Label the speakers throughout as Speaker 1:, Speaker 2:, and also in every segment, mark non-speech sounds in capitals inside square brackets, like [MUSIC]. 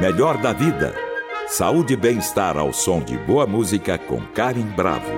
Speaker 1: Melhor da vida. Saúde e bem-estar ao som de boa música com Karen Bravo.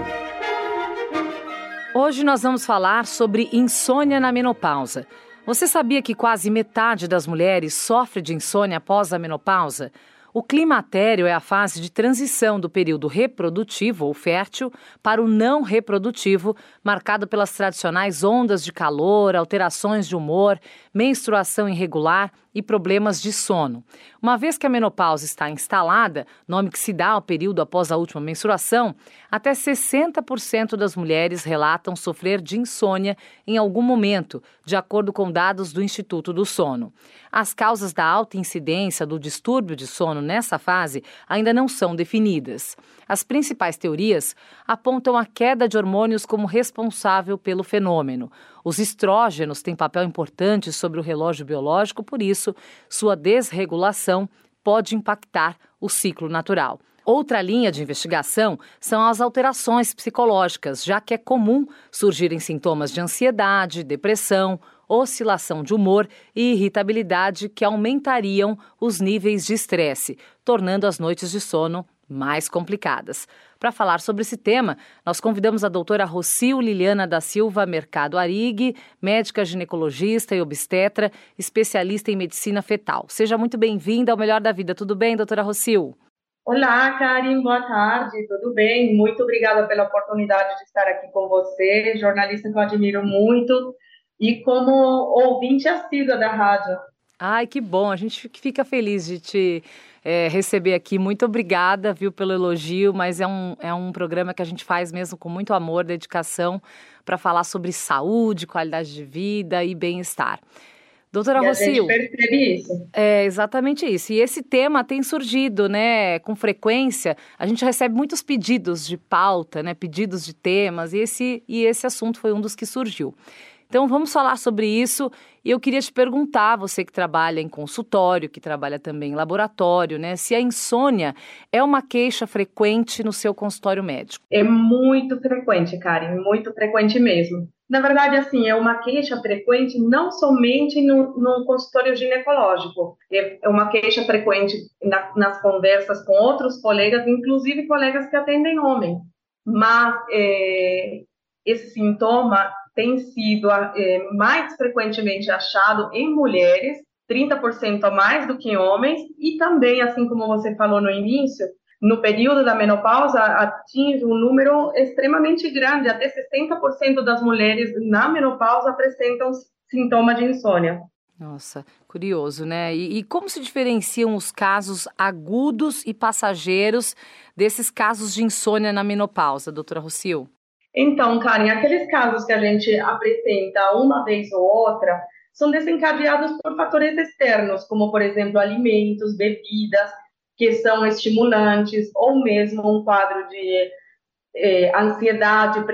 Speaker 2: Hoje nós vamos falar sobre insônia na menopausa. Você sabia que quase metade das mulheres sofre de insônia após a menopausa? O climatério é a fase de transição do período reprodutivo ou fértil para o não reprodutivo, marcado pelas tradicionais ondas de calor, alterações de humor, menstruação irregular e problemas de sono. Uma vez que a menopausa está instalada, nome que se dá ao período após a última menstruação, até 60% das mulheres relatam sofrer de insônia em algum momento, de acordo com dados do Instituto do Sono. As causas da alta incidência do distúrbio de sono nessa fase ainda não são definidas. As principais teorias apontam a queda de hormônios como responsável pelo fenômeno. Os estrógenos têm papel importante sobre o relógio biológico, por isso, sua desregulação pode impactar o ciclo natural. Outra linha de investigação são as alterações psicológicas, já que é comum surgirem sintomas de ansiedade, depressão, oscilação de humor e irritabilidade que aumentariam os níveis de estresse, tornando as noites de sono mais complicadas. Para falar sobre esse tema, nós convidamos a doutora Rocio Liliana da Silva Mercado Arig, médica ginecologista e obstetra, especialista em medicina fetal. Seja muito bem-vinda ao Melhor da Vida. Tudo bem, doutora Rocio?
Speaker 3: Olá, Karim, boa tarde, tudo bem? Muito obrigada pela oportunidade de estar aqui com você, jornalista que eu admiro muito e como ouvinte assídua da rádio.
Speaker 2: Ai, que bom, a gente fica feliz de te é, receber aqui. Muito obrigada, viu, pelo elogio, mas é um, é um programa que a gente faz mesmo com muito amor, dedicação, para falar sobre saúde, qualidade de vida e bem-estar. Doutora
Speaker 3: e
Speaker 2: Rocio.
Speaker 3: Percebe isso.
Speaker 2: É exatamente isso. E esse tema tem surgido, né, com frequência. A gente recebe muitos pedidos de pauta, né, pedidos de temas, e esse, e esse assunto foi um dos que surgiu. Então vamos falar sobre isso e eu queria te perguntar, você que trabalha em consultório, que trabalha também em laboratório, né, se a insônia é uma queixa frequente no seu consultório médico.
Speaker 3: É muito frequente, Karen, muito frequente mesmo. Na verdade, assim, é uma queixa frequente não somente no, no consultório ginecológico, é uma queixa frequente na, nas conversas com outros colegas, inclusive colegas que atendem homem. Mas é, esse sintoma tem sido é, mais frequentemente achado em mulheres, 30% a mais do que em homens, e também, assim como você falou no início, no período da menopausa atinge um número extremamente grande, até 60% das mulheres na menopausa apresentam sintoma de insônia.
Speaker 2: Nossa, curioso, né? E, e, como se diferenciam os casos agudos e passageiros desses casos de insônia na menopausa, doutora Rocio?
Speaker 3: Então, Karen, aqueles casos que a gente apresenta uma vez ou outra são desencadeados por fatores externos, como, por exemplo, alimentos, bebidas, que são estimulantes, ou mesmo um quadro de eh, ansiedade,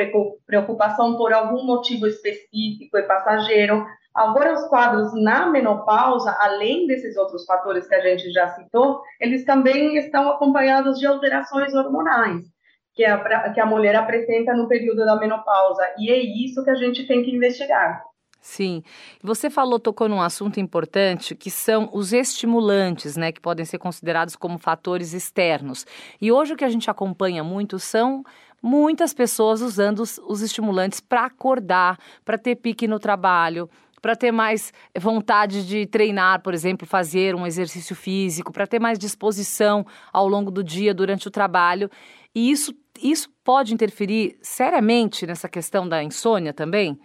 Speaker 3: preocupação por algum motivo específico e passageiro. Agora, os quadros na menopausa, além desses outros fatores que a gente já citou, eles também estão acompanhados de alterações hormonais que a, que a mulher apresenta no período da menopausa. E é isso que a gente tem que investigar.
Speaker 2: Sim. Você falou, tocou num assunto importante, que são os estimulantes, né, que podem ser considerados como fatores externos. E hoje o que a gente acompanha muito são muitas pessoas usando os, os estimulantes para acordar, para ter pique no trabalho, para ter mais vontade de treinar, por exemplo, fazer um exercício físico, para ter mais disposição ao longo do dia durante o trabalho. E isso, isso pode interferir seriamente nessa questão da insônia também?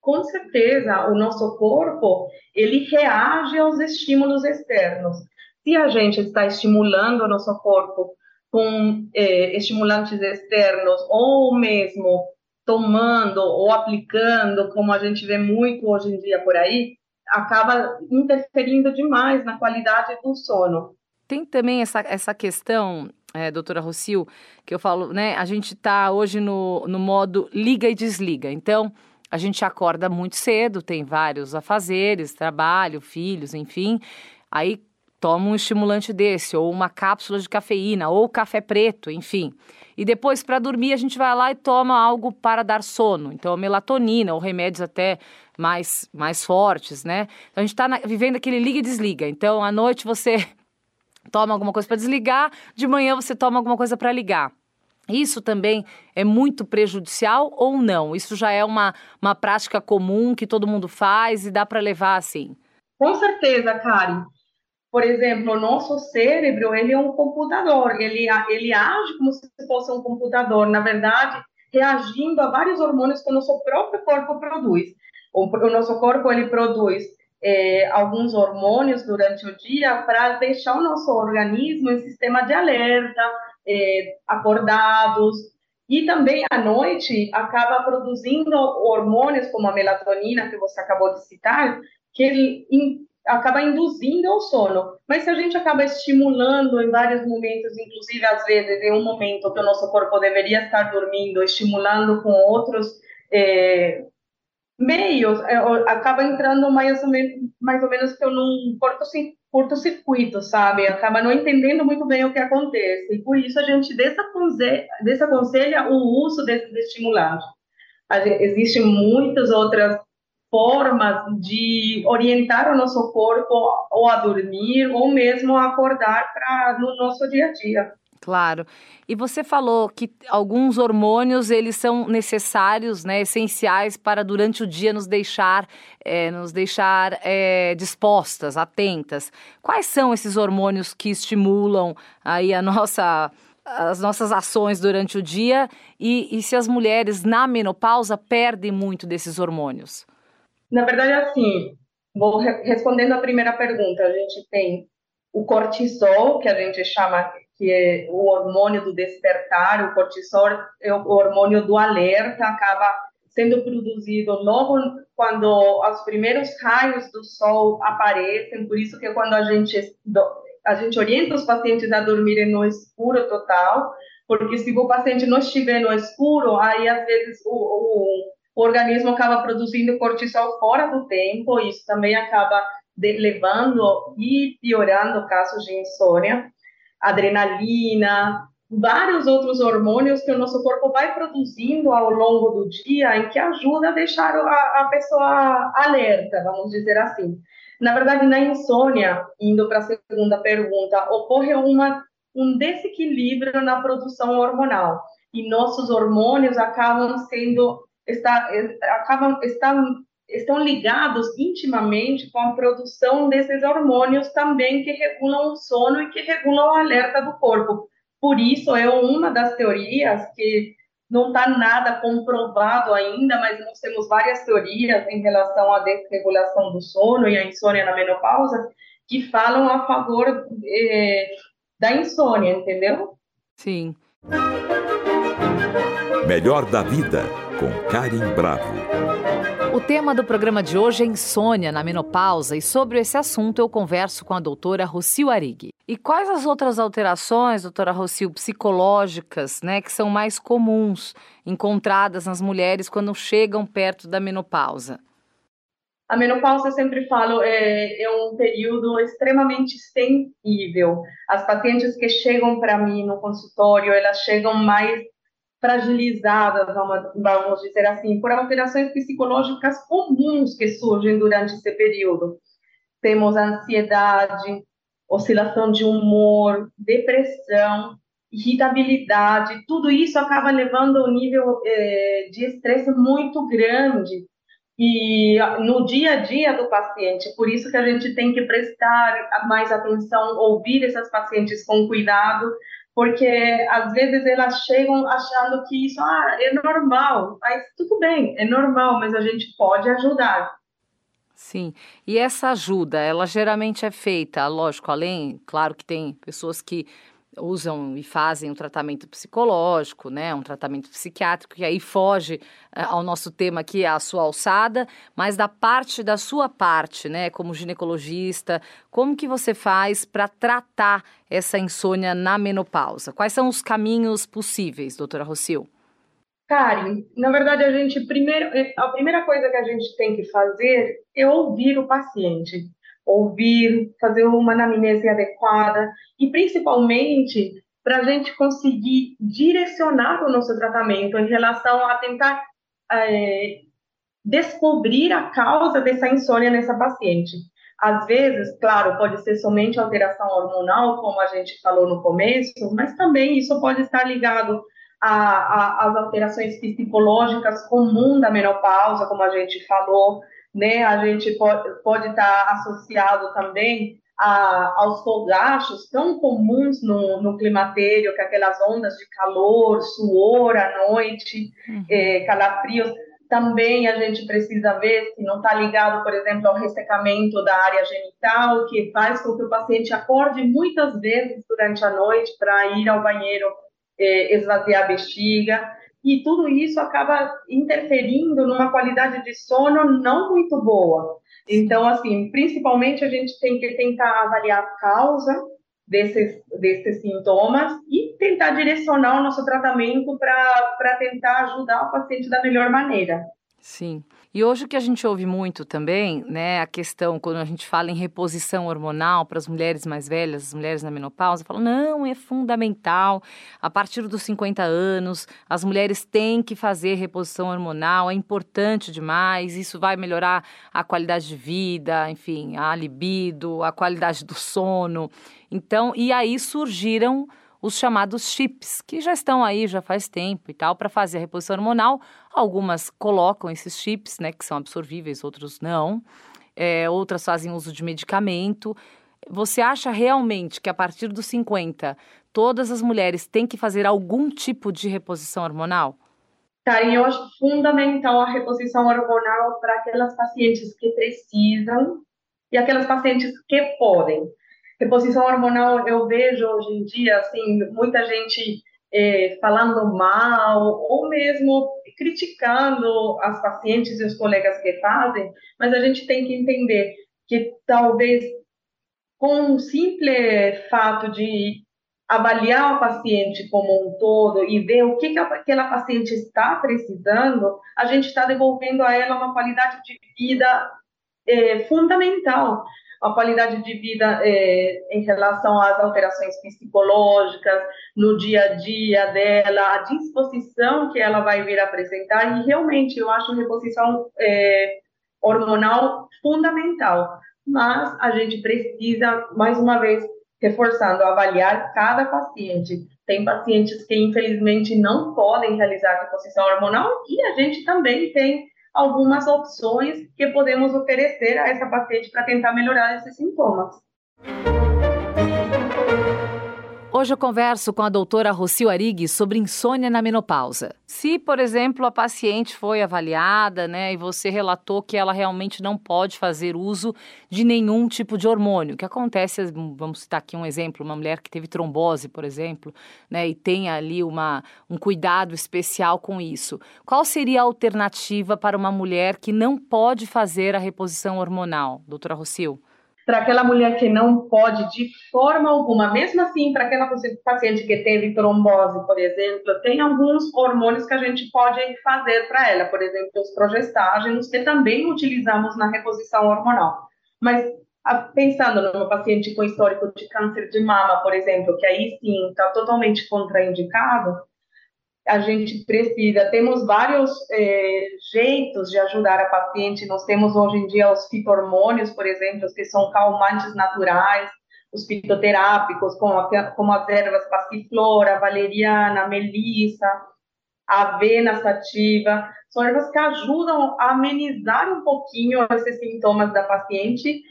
Speaker 3: Com certeza, o nosso corpo ele reage aos estímulos externos. Se a gente está estimulando o nosso corpo com eh, estimulantes externos ou mesmo tomando ou aplicando, como a gente vê muito hoje em dia por aí, acaba interferindo demais na qualidade do sono.
Speaker 2: Tem também essa, essa questão é, doutora Rocio, que eu falo, né? A gente está hoje no, no modo liga e desliga. Então, a gente acorda muito cedo, tem vários afazeres, trabalho, filhos, enfim. Aí toma um estimulante desse, ou uma cápsula de cafeína, ou café preto, enfim. E depois, para dormir, a gente vai lá e toma algo para dar sono. Então, a melatonina, ou remédios até mais, mais fortes, né? Então, a gente está vivendo aquele liga e desliga. Então, à noite você [LAUGHS] toma alguma coisa para desligar, de manhã você toma alguma coisa para ligar. Isso também é muito prejudicial ou não? Isso já é uma, uma prática comum que todo mundo faz e dá para levar assim?
Speaker 3: Com certeza, Karen. Por exemplo, o nosso cérebro ele é um computador, ele, ele age como se fosse um computador, na verdade, reagindo a vários hormônios que o nosso próprio corpo produz. O, o nosso corpo ele produz é, alguns hormônios durante o dia para deixar o nosso organismo em sistema de alerta, é, acordados, e também à noite acaba produzindo hormônios como a melatonina, que você acabou de citar, que acaba induzindo ao sono. Mas se a gente acaba estimulando em vários momentos, inclusive às vezes em um momento que o nosso corpo deveria estar dormindo, estimulando com outros é, meios, é, acaba entrando mais ou menos, mais ou menos num curto-circuito, sabe? Acaba não entendendo muito bem o que acontece. E por isso a gente desaconselha o uso desses estimulantes. Existem muitas outras formas de orientar o nosso corpo ou a dormir ou mesmo acordar para no nosso dia a dia.
Speaker 2: Claro. E você falou que alguns hormônios eles são necessários, né, essenciais para durante o dia nos deixar, é, nos deixar é, dispostas, atentas. Quais são esses hormônios que estimulam aí a nossa as nossas ações durante o dia e, e se as mulheres na menopausa perdem muito desses hormônios?
Speaker 3: Na verdade, assim, vou re respondendo a primeira pergunta. A gente tem o cortisol, que a gente chama que é o hormônio do despertar, o cortisol é o hormônio do alerta, acaba sendo produzido logo quando os primeiros raios do sol aparecem, por isso que quando a gente a gente orienta os pacientes a dormirem no escuro total, porque se o paciente não estiver no escuro, aí às vezes o, o, o organismo acaba produzindo cortisol fora do tempo, isso também acaba levando e piorando casos de insônia adrenalina, vários outros hormônios que o nosso corpo vai produzindo ao longo do dia em que ajuda a deixar a, a pessoa alerta, vamos dizer assim. Na verdade, na insônia, indo para a segunda pergunta, ocorre uma, um desequilíbrio na produção hormonal e nossos hormônios acabam sendo está, acabam estão estão ligados intimamente com a produção desses hormônios também que regulam o sono e que regulam o alerta do corpo. Por isso, é uma das teorias que não está nada comprovado ainda, mas nós temos várias teorias em relação à desregulação do sono e à insônia na menopausa que falam a favor eh, da insônia, entendeu?
Speaker 2: Sim.
Speaker 1: Melhor da vida com Karim Bravo.
Speaker 2: O tema do programa de hoje é insônia na menopausa e sobre esse assunto eu converso com a doutora Rocio Arig. E quais as outras alterações, doutora Rocio, psicológicas, né, que são mais comuns encontradas nas mulheres quando chegam perto da menopausa?
Speaker 3: A menopausa, eu sempre falo, é, é um período extremamente sensível. As pacientes que chegam para mim no consultório, elas chegam mais fragilizadas, vamos dizer assim, por alterações psicológicas comuns que surgem durante esse período. Temos ansiedade, oscilação de humor, depressão, irritabilidade, tudo isso acaba levando a um nível eh, de estresse muito grande e no dia a dia do paciente. Por isso que a gente tem que prestar mais atenção, ouvir essas pacientes com cuidado, porque às vezes elas chegam achando que isso ah, é normal, mas tudo bem, é normal, mas a gente pode ajudar.
Speaker 2: Sim, e essa ajuda, ela geralmente é feita, lógico, além, claro que tem pessoas que usam e fazem um tratamento psicológico, né, um tratamento psiquiátrico, que aí foge uh, ao nosso tema aqui, a sua alçada, mas da parte da sua parte, né, como ginecologista, como que você faz para tratar essa insônia na menopausa? Quais são os caminhos possíveis, doutora Rocio?
Speaker 3: Karen, na verdade, a gente primeiro, a primeira coisa que a gente tem que fazer é ouvir o paciente ouvir, fazer uma anamnese adequada e, principalmente, para a gente conseguir direcionar o nosso tratamento em relação a tentar é, descobrir a causa dessa insônia nessa paciente. Às vezes, claro, pode ser somente alteração hormonal, como a gente falou no começo, mas também isso pode estar ligado às alterações psicológicas comuns da menopausa, como a gente falou, né? A gente pode, pode estar associado também a, aos fogachos tão comuns no, no climatério, que é aquelas ondas de calor, suor à noite, uhum. é, calafrios também a gente precisa ver se não está ligado, por exemplo, ao ressecamento da área genital, que faz com que o paciente acorde muitas vezes durante a noite para ir ao banheiro eh, esvaziar a bexiga. E tudo isso acaba interferindo numa qualidade de sono não muito boa. Então, assim, principalmente a gente tem que tentar avaliar a causa desses, desses sintomas e tentar direcionar o nosso tratamento para tentar ajudar o paciente da melhor maneira.
Speaker 2: Sim. E hoje o que a gente ouve muito também, né, a questão quando a gente fala em reposição hormonal para as mulheres mais velhas, as mulheres na menopausa, falam: "Não, é fundamental. A partir dos 50 anos, as mulheres têm que fazer reposição hormonal, é importante demais, isso vai melhorar a qualidade de vida, enfim, a libido, a qualidade do sono". Então, e aí surgiram os chamados chips, que já estão aí já faz tempo e tal, para fazer a reposição hormonal. Algumas colocam esses chips, né, que são absorvíveis, outros não. É, outras fazem uso de medicamento. Você acha realmente que a partir dos 50 todas as mulheres têm que fazer algum tipo de reposição hormonal?
Speaker 3: Karen, eu acho fundamental a reposição hormonal para aquelas pacientes que precisam e aquelas pacientes que podem. Reposição hormonal, eu vejo hoje em dia, assim, muita gente é, falando mal ou mesmo criticando as pacientes e os colegas que fazem, mas a gente tem que entender que talvez com o simples fato de avaliar o paciente como um todo e ver o que, que aquela paciente está precisando, a gente está devolvendo a ela uma qualidade de vida é, fundamental a qualidade de vida é, em relação às alterações psicológicas, no dia a dia dela, a disposição que ela vai vir apresentar, e realmente eu acho reposição é, hormonal fundamental. Mas a gente precisa, mais uma vez, reforçando, avaliar cada paciente. Tem pacientes que, infelizmente, não podem realizar reposição hormonal, e a gente também tem algumas opções que podemos oferecer a essa paciente para tentar melhorar esses sintomas.
Speaker 2: Hoje eu converso com a doutora Rocio Arig sobre insônia na menopausa. Se, por exemplo, a paciente foi avaliada, né, e você relatou que ela realmente não pode fazer uso de nenhum tipo de hormônio, que acontece, vamos citar aqui um exemplo, uma mulher que teve trombose, por exemplo, né, e tem ali uma, um cuidado especial com isso. Qual seria a alternativa para uma mulher que não pode fazer a reposição hormonal, doutora Rocio?
Speaker 3: Para aquela mulher que não pode de forma alguma, mesmo assim, para aquela paciente que teve trombose, por exemplo, tem alguns hormônios que a gente pode fazer para ela, por exemplo, os progestágenos, que também utilizamos na reposição hormonal. Mas pensando numa paciente com histórico de câncer de mama, por exemplo, que aí sim está totalmente contraindicado, a gente precisa. Temos vários é, jeitos de ajudar a paciente. Nós temos hoje em dia os fitormônios, por exemplo, que são calmantes naturais, os fitoterápicos, como, como as ervas passiflora, valeriana, melissa, avena sativa. São ervas que ajudam a amenizar um pouquinho esses sintomas da paciente.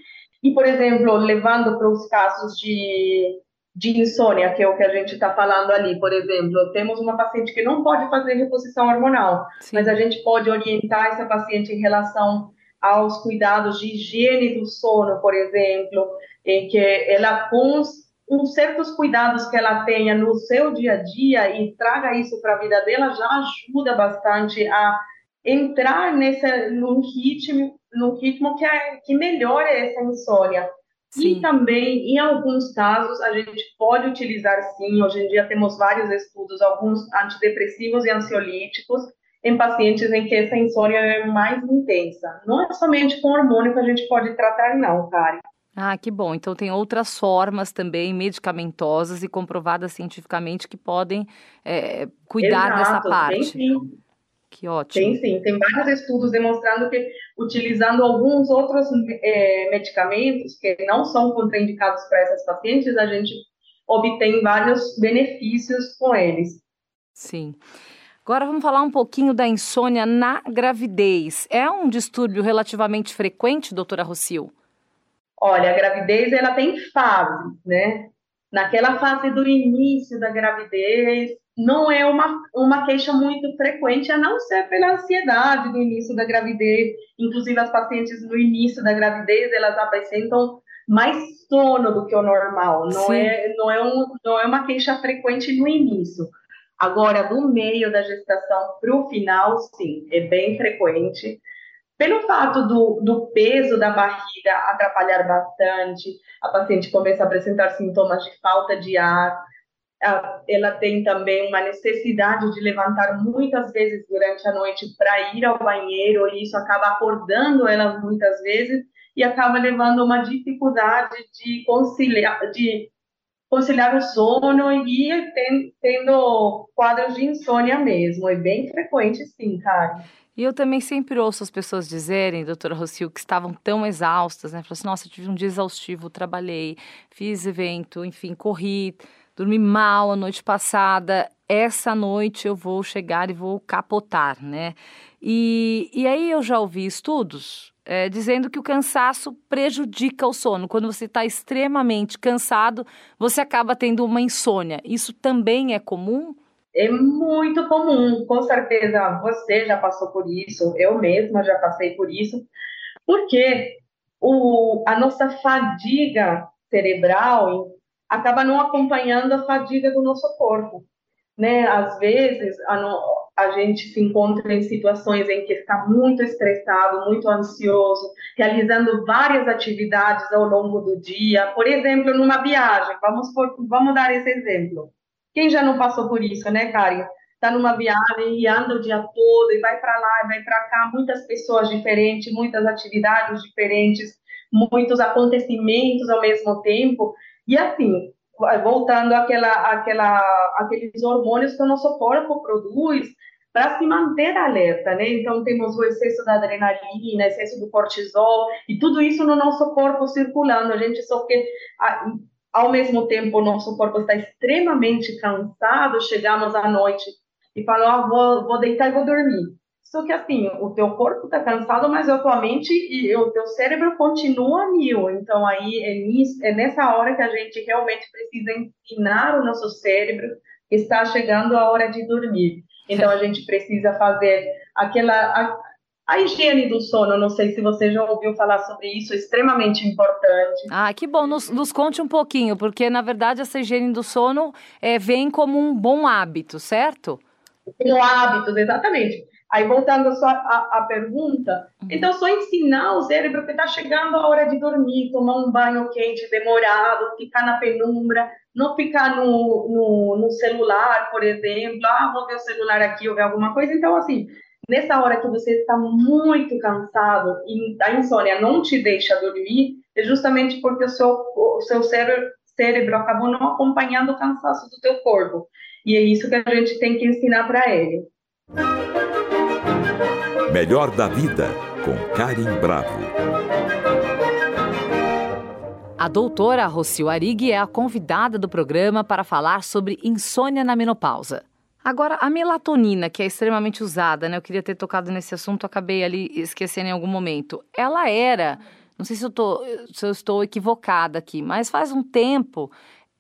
Speaker 3: E, por exemplo, levando para os casos de de insônia, que é o que a gente está falando ali, por exemplo, temos uma paciente que não pode fazer reposição hormonal, Sim. mas a gente pode orientar essa paciente em relação aos cuidados de higiene do sono, por exemplo, em que ela com uns certos cuidados que ela tenha no seu dia a dia e traga isso para a vida dela já ajuda bastante a entrar nesse num ritmo, num ritmo que, é, que melhore essa insônia. Sim. E também, em alguns casos, a gente pode utilizar sim, hoje em dia temos vários estudos, alguns antidepressivos e ansiolíticos, em pacientes em que essa insônia é mais intensa. Não é somente com hormônio que a gente pode tratar, não, Karen.
Speaker 2: Ah, que bom. Então tem outras formas também medicamentosas e comprovadas cientificamente que podem é, cuidar
Speaker 3: Exato,
Speaker 2: dessa parte.
Speaker 3: Tem, sim.
Speaker 2: Que ótimo.
Speaker 3: Tem sim, tem vários estudos demonstrando que utilizando alguns outros é, medicamentos que não são contraindicados para essas pacientes, a gente obtém vários benefícios com eles.
Speaker 2: Sim. Agora vamos falar um pouquinho da insônia na gravidez. É um distúrbio relativamente frequente, doutora Rocio?
Speaker 3: Olha, a gravidez ela tem fases, né? Naquela fase do início da gravidez, não é uma, uma queixa muito frequente, a não ser pela ansiedade do início da gravidez. Inclusive, as pacientes no início da gravidez, elas apresentam mais sono do que o normal. Não é, não, é um, não é uma queixa frequente no início. Agora, do meio da gestação para o final, sim, é bem frequente. Pelo fato do, do peso da barriga atrapalhar bastante, a paciente começa a apresentar sintomas de falta de ar, ela tem também uma necessidade de levantar muitas vezes durante a noite para ir ao banheiro, e isso acaba acordando ela muitas vezes e acaba levando uma dificuldade de conciliar, de conciliar o sono e tendo quadros de insônia mesmo. É bem frequente, sim, cara.
Speaker 2: E eu também sempre ouço as pessoas dizerem, doutora Rocio, que estavam tão exaustas, né? Falaram assim, nossa, tive um dia exaustivo, trabalhei, fiz evento, enfim, corri, dormi mal a noite passada, essa noite eu vou chegar e vou capotar, né? E, e aí eu já ouvi estudos é, dizendo que o cansaço prejudica o sono. Quando você está extremamente cansado, você acaba tendo uma insônia. Isso também é comum?
Speaker 3: É muito comum, com certeza você já passou por isso, eu mesma já passei por isso, porque o, a nossa fadiga cerebral acaba não acompanhando a fadiga do nosso corpo. Né? Às vezes, a, no, a gente se encontra em situações em que está muito estressado, muito ansioso, realizando várias atividades ao longo do dia. Por exemplo, numa viagem, vamos, por, vamos dar esse exemplo. Quem já não passou por isso, né, Karen? Está numa viagem e anda o dia todo e vai para lá e vai para cá, muitas pessoas diferentes, muitas atividades diferentes, muitos acontecimentos ao mesmo tempo. E assim, voltando àquela, àquela, àqueles hormônios que o nosso corpo produz para se manter alerta, né? Então temos o excesso da adrenalina, excesso do cortisol e tudo isso no nosso corpo circulando. A gente só que ao mesmo tempo, o nosso corpo está extremamente cansado, chegamos à noite e falamos, ah, vou, vou deitar e vou dormir. Só que assim, o teu corpo está cansado, mas a tua mente e o teu cérebro continua mil. Então aí é, nisso, é nessa hora que a gente realmente precisa ensinar o nosso cérebro que está chegando a hora de dormir. Então a gente precisa fazer aquela a higiene do sono, não sei se você já ouviu falar sobre isso, é extremamente importante.
Speaker 2: Ah, que bom, nos, nos conte um pouquinho, porque na verdade essa higiene do sono é, vem como um bom hábito, certo?
Speaker 3: Um hábito, exatamente. Aí, voltando só à, pergunta, uhum. então só ensinar o cérebro que está chegando a hora de dormir, tomar um banho quente demorado, ficar na penumbra, não ficar no, no, no celular, por exemplo, ah, vou ver o celular aqui ou ver alguma coisa. Então, assim, nessa hora que você está muito cansado e a insônia não te deixa dormir, é justamente porque o seu, o seu cérebro, cérebro acabou não acompanhando o cansaço do teu corpo. E é isso que a gente tem que ensinar para ele.
Speaker 1: Melhor da vida, com Karim Bravo.
Speaker 2: A doutora Rocio Arig é a convidada do programa para falar sobre insônia na menopausa. Agora, a melatonina, que é extremamente usada, né? Eu queria ter tocado nesse assunto, acabei ali esquecendo em algum momento. Ela era, não sei se eu, tô, se eu estou equivocada aqui, mas faz um tempo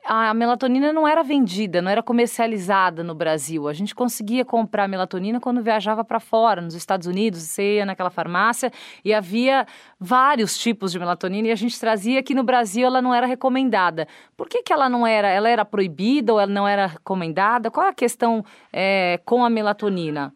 Speaker 2: a melatonina não era vendida, não era comercializada no Brasil. A gente conseguia comprar melatonina quando viajava para fora, nos Estados Unidos, você ia naquela farmácia e havia vários tipos de melatonina e a gente trazia que no Brasil ela não era recomendada. Por que, que ela não era? Ela era proibida ou ela não era recomendada? Qual é a questão é, com a melatonina?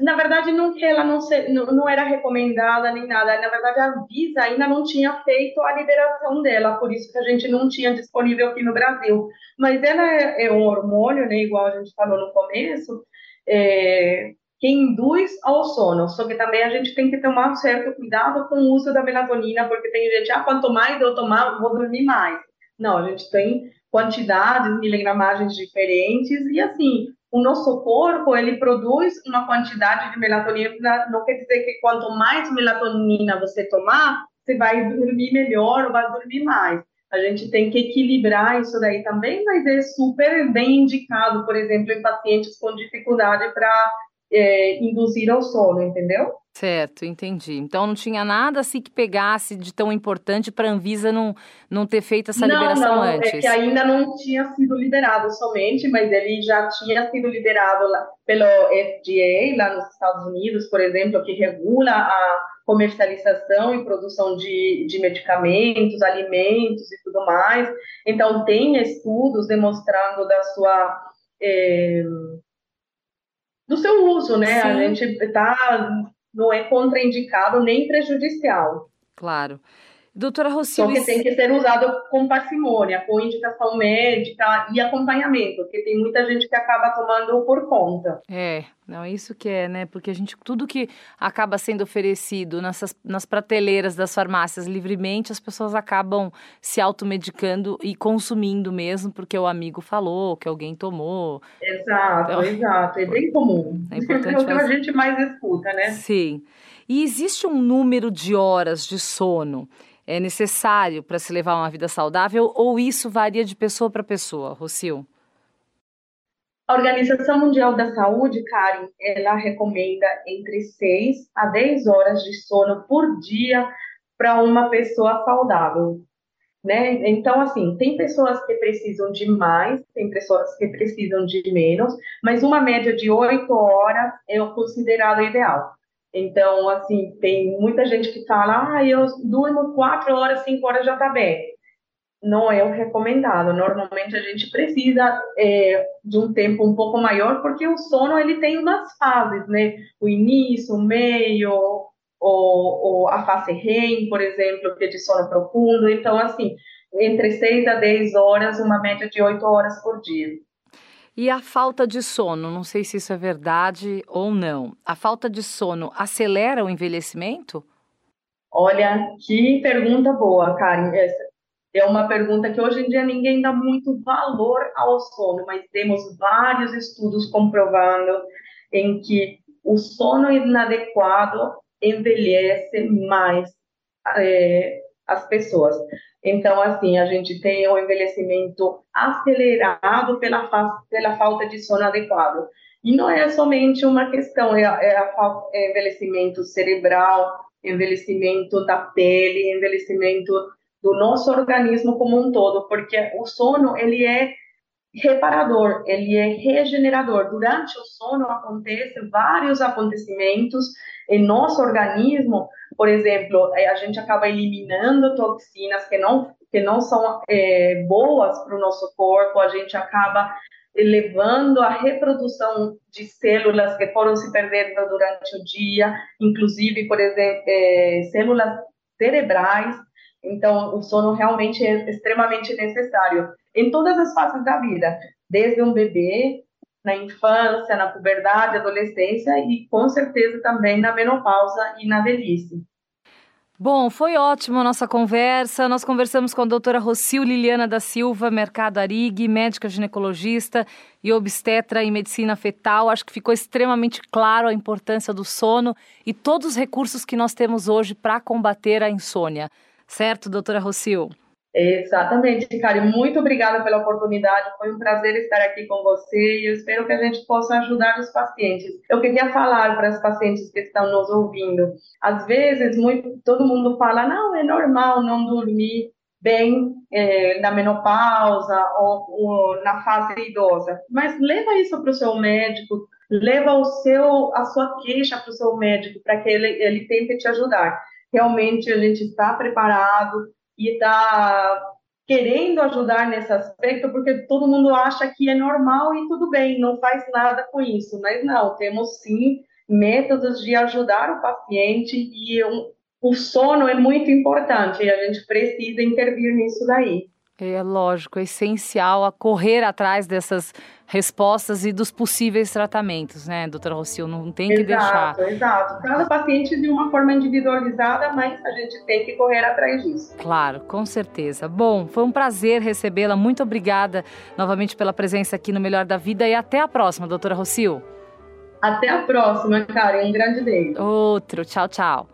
Speaker 3: Na verdade, não, ela não, se, não, não, era recomendada nem nada. Na verdade, a Visa ainda não tinha feito a liberação dela, por isso que a gente não tinha disponível aqui no Brasil. Mas ela é, é um hormônio, né, igual a gente falou no começo, é, que induz ao sono. Só que também a gente tem que tomar um certo cuidado com o uso da melatonina, porque tem gente, ah, quanto mais eu tomar, vou dormir mais. Não, a gente tem quantidades, miligramagens diferentes, e assim, o nosso corpo ele produz uma quantidade de melatonina, não quer dizer que quanto mais melatonina você tomar, você vai dormir melhor ou vai dormir mais. A gente tem que equilibrar isso daí também, mas é super bem indicado, por exemplo, em pacientes com dificuldade para é, induzir ao sono, entendeu?
Speaker 2: Certo, entendi. Então não tinha nada assim que pegasse de tão importante para a Anvisa não, não ter feito essa
Speaker 3: não,
Speaker 2: liberação
Speaker 3: não,
Speaker 2: antes.
Speaker 3: É que ainda não tinha sido liberado somente, mas ele já tinha sido liberado lá, pelo FDA lá nos Estados Unidos, por exemplo, que regula a comercialização e produção de, de medicamentos, alimentos e tudo mais. Então tem estudos demonstrando da sua é, do seu uso, né? Sim. A gente está não é contraindicado nem prejudicial.
Speaker 2: Claro. Doutora Rossini...
Speaker 3: Só que tem que ser usado com parcimônia, com indicação médica e acompanhamento, porque tem muita gente que acaba tomando por conta.
Speaker 2: É, não, é isso que é, né? Porque a gente, tudo que acaba sendo oferecido nessas, nas prateleiras das farmácias livremente, as pessoas acabam se automedicando e consumindo mesmo, porque o amigo falou, que alguém tomou.
Speaker 3: Exato, então, exato. É bem comum. É importante [LAUGHS] é o que a gente mais escuta, né?
Speaker 2: Sim. E existe um número de horas de sono é necessário para se levar uma vida saudável ou isso varia de pessoa para pessoa, Rocio?
Speaker 3: A Organização Mundial da Saúde, Karen, ela recomenda entre 6 a 10 horas de sono por dia para uma pessoa saudável. Né? Então, assim, tem pessoas que precisam de mais, tem pessoas que precisam de menos, mas uma média de 8 horas é o considerado ideal. Então, assim, tem muita gente que fala, ah, eu durmo quatro horas, cinco horas já tá bem. Não é o recomendado. Normalmente a gente precisa é, de um tempo um pouco maior, porque o sono ele tem umas fases, né? O início, o meio, ou, ou a fase REM, por exemplo, que é de sono profundo. Então, assim, entre seis a dez horas, uma média de oito horas por dia.
Speaker 2: E a falta de sono, não sei se isso é verdade ou não. A falta de sono acelera o envelhecimento?
Speaker 3: Olha, que pergunta boa, Karen. Essa é uma pergunta que hoje em dia ninguém dá muito valor ao sono, mas temos vários estudos comprovando em que o sono inadequado envelhece mais é, as pessoas. Então, assim, a gente tem um envelhecimento acelerado pela, pela falta de sono adequado. E não é somente uma questão, é, é, a, é envelhecimento cerebral, envelhecimento da pele, envelhecimento do nosso organismo como um todo, porque o sono, ele é reparador, ele é regenerador. Durante o sono acontecem vários acontecimentos em nosso organismo, por exemplo, é, a gente acaba eliminando toxinas que não que não são é, boas para o nosso corpo, a gente acaba levando a reprodução de células que foram se perdendo durante o dia, inclusive, por exemplo, é, células cerebrais. Então, o sono realmente é extremamente necessário em todas as fases da vida, desde um bebê, na infância, na puberdade, adolescência e com certeza também na menopausa e na velhice.
Speaker 2: Bom, foi ótimo a nossa conversa. Nós conversamos com a doutora Rocil Liliana da Silva, Mercado Arig, médica ginecologista e obstetra em medicina fetal. Acho que ficou extremamente claro a importância do sono e todos os recursos que nós temos hoje para combater a insônia. Certo, doutora Rocil?
Speaker 3: Exatamente, Karen. Muito obrigada pela oportunidade. Foi um prazer estar aqui com você e eu espero que a gente possa ajudar os pacientes. Eu queria falar para os pacientes que estão nos ouvindo. Às vezes, muito, todo mundo fala: não, é normal não dormir bem é, na menopausa ou, ou, na fase idosa. Mas leva isso para o seu médico, leva o seu, a sua queixa para o seu médico para que ele, ele tente te ajudar. Realmente a gente está preparado e está querendo ajudar nesse aspecto, porque todo mundo acha que é normal e tudo bem, não faz nada com isso. Mas não, temos sim métodos de ajudar o paciente e um, o sono é muito importante e a gente precisa intervir nisso daí.
Speaker 2: É lógico, é essencial a correr atrás dessas respostas e dos possíveis tratamentos, né, doutora Rocio? Não tem que
Speaker 3: exato,
Speaker 2: deixar.
Speaker 3: Exato, exato. Cada paciente de uma forma individualizada, mas a gente tem que correr atrás disso.
Speaker 2: Claro, com certeza. Bom, foi um prazer recebê-la. Muito obrigada novamente pela presença aqui no Melhor da Vida e até a próxima, doutora Rocio.
Speaker 3: Até a próxima, Karen. Um grande beijo.
Speaker 2: Outro. Tchau, tchau.